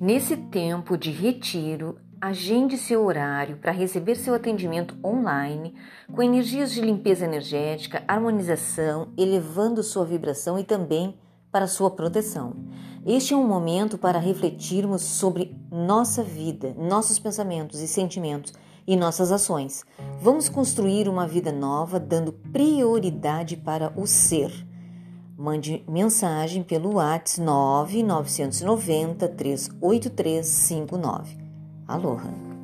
Nesse tempo de retiro, agende seu horário para receber seu atendimento online com energias de limpeza energética, harmonização, elevando sua vibração e também para sua proteção. Este é um momento para refletirmos sobre nossa vida, nossos pensamentos e sentimentos e nossas ações. Vamos construir uma vida nova dando prioridade para o ser. Mande mensagem pelo WhatsApp 9 990 383 59. Aloha!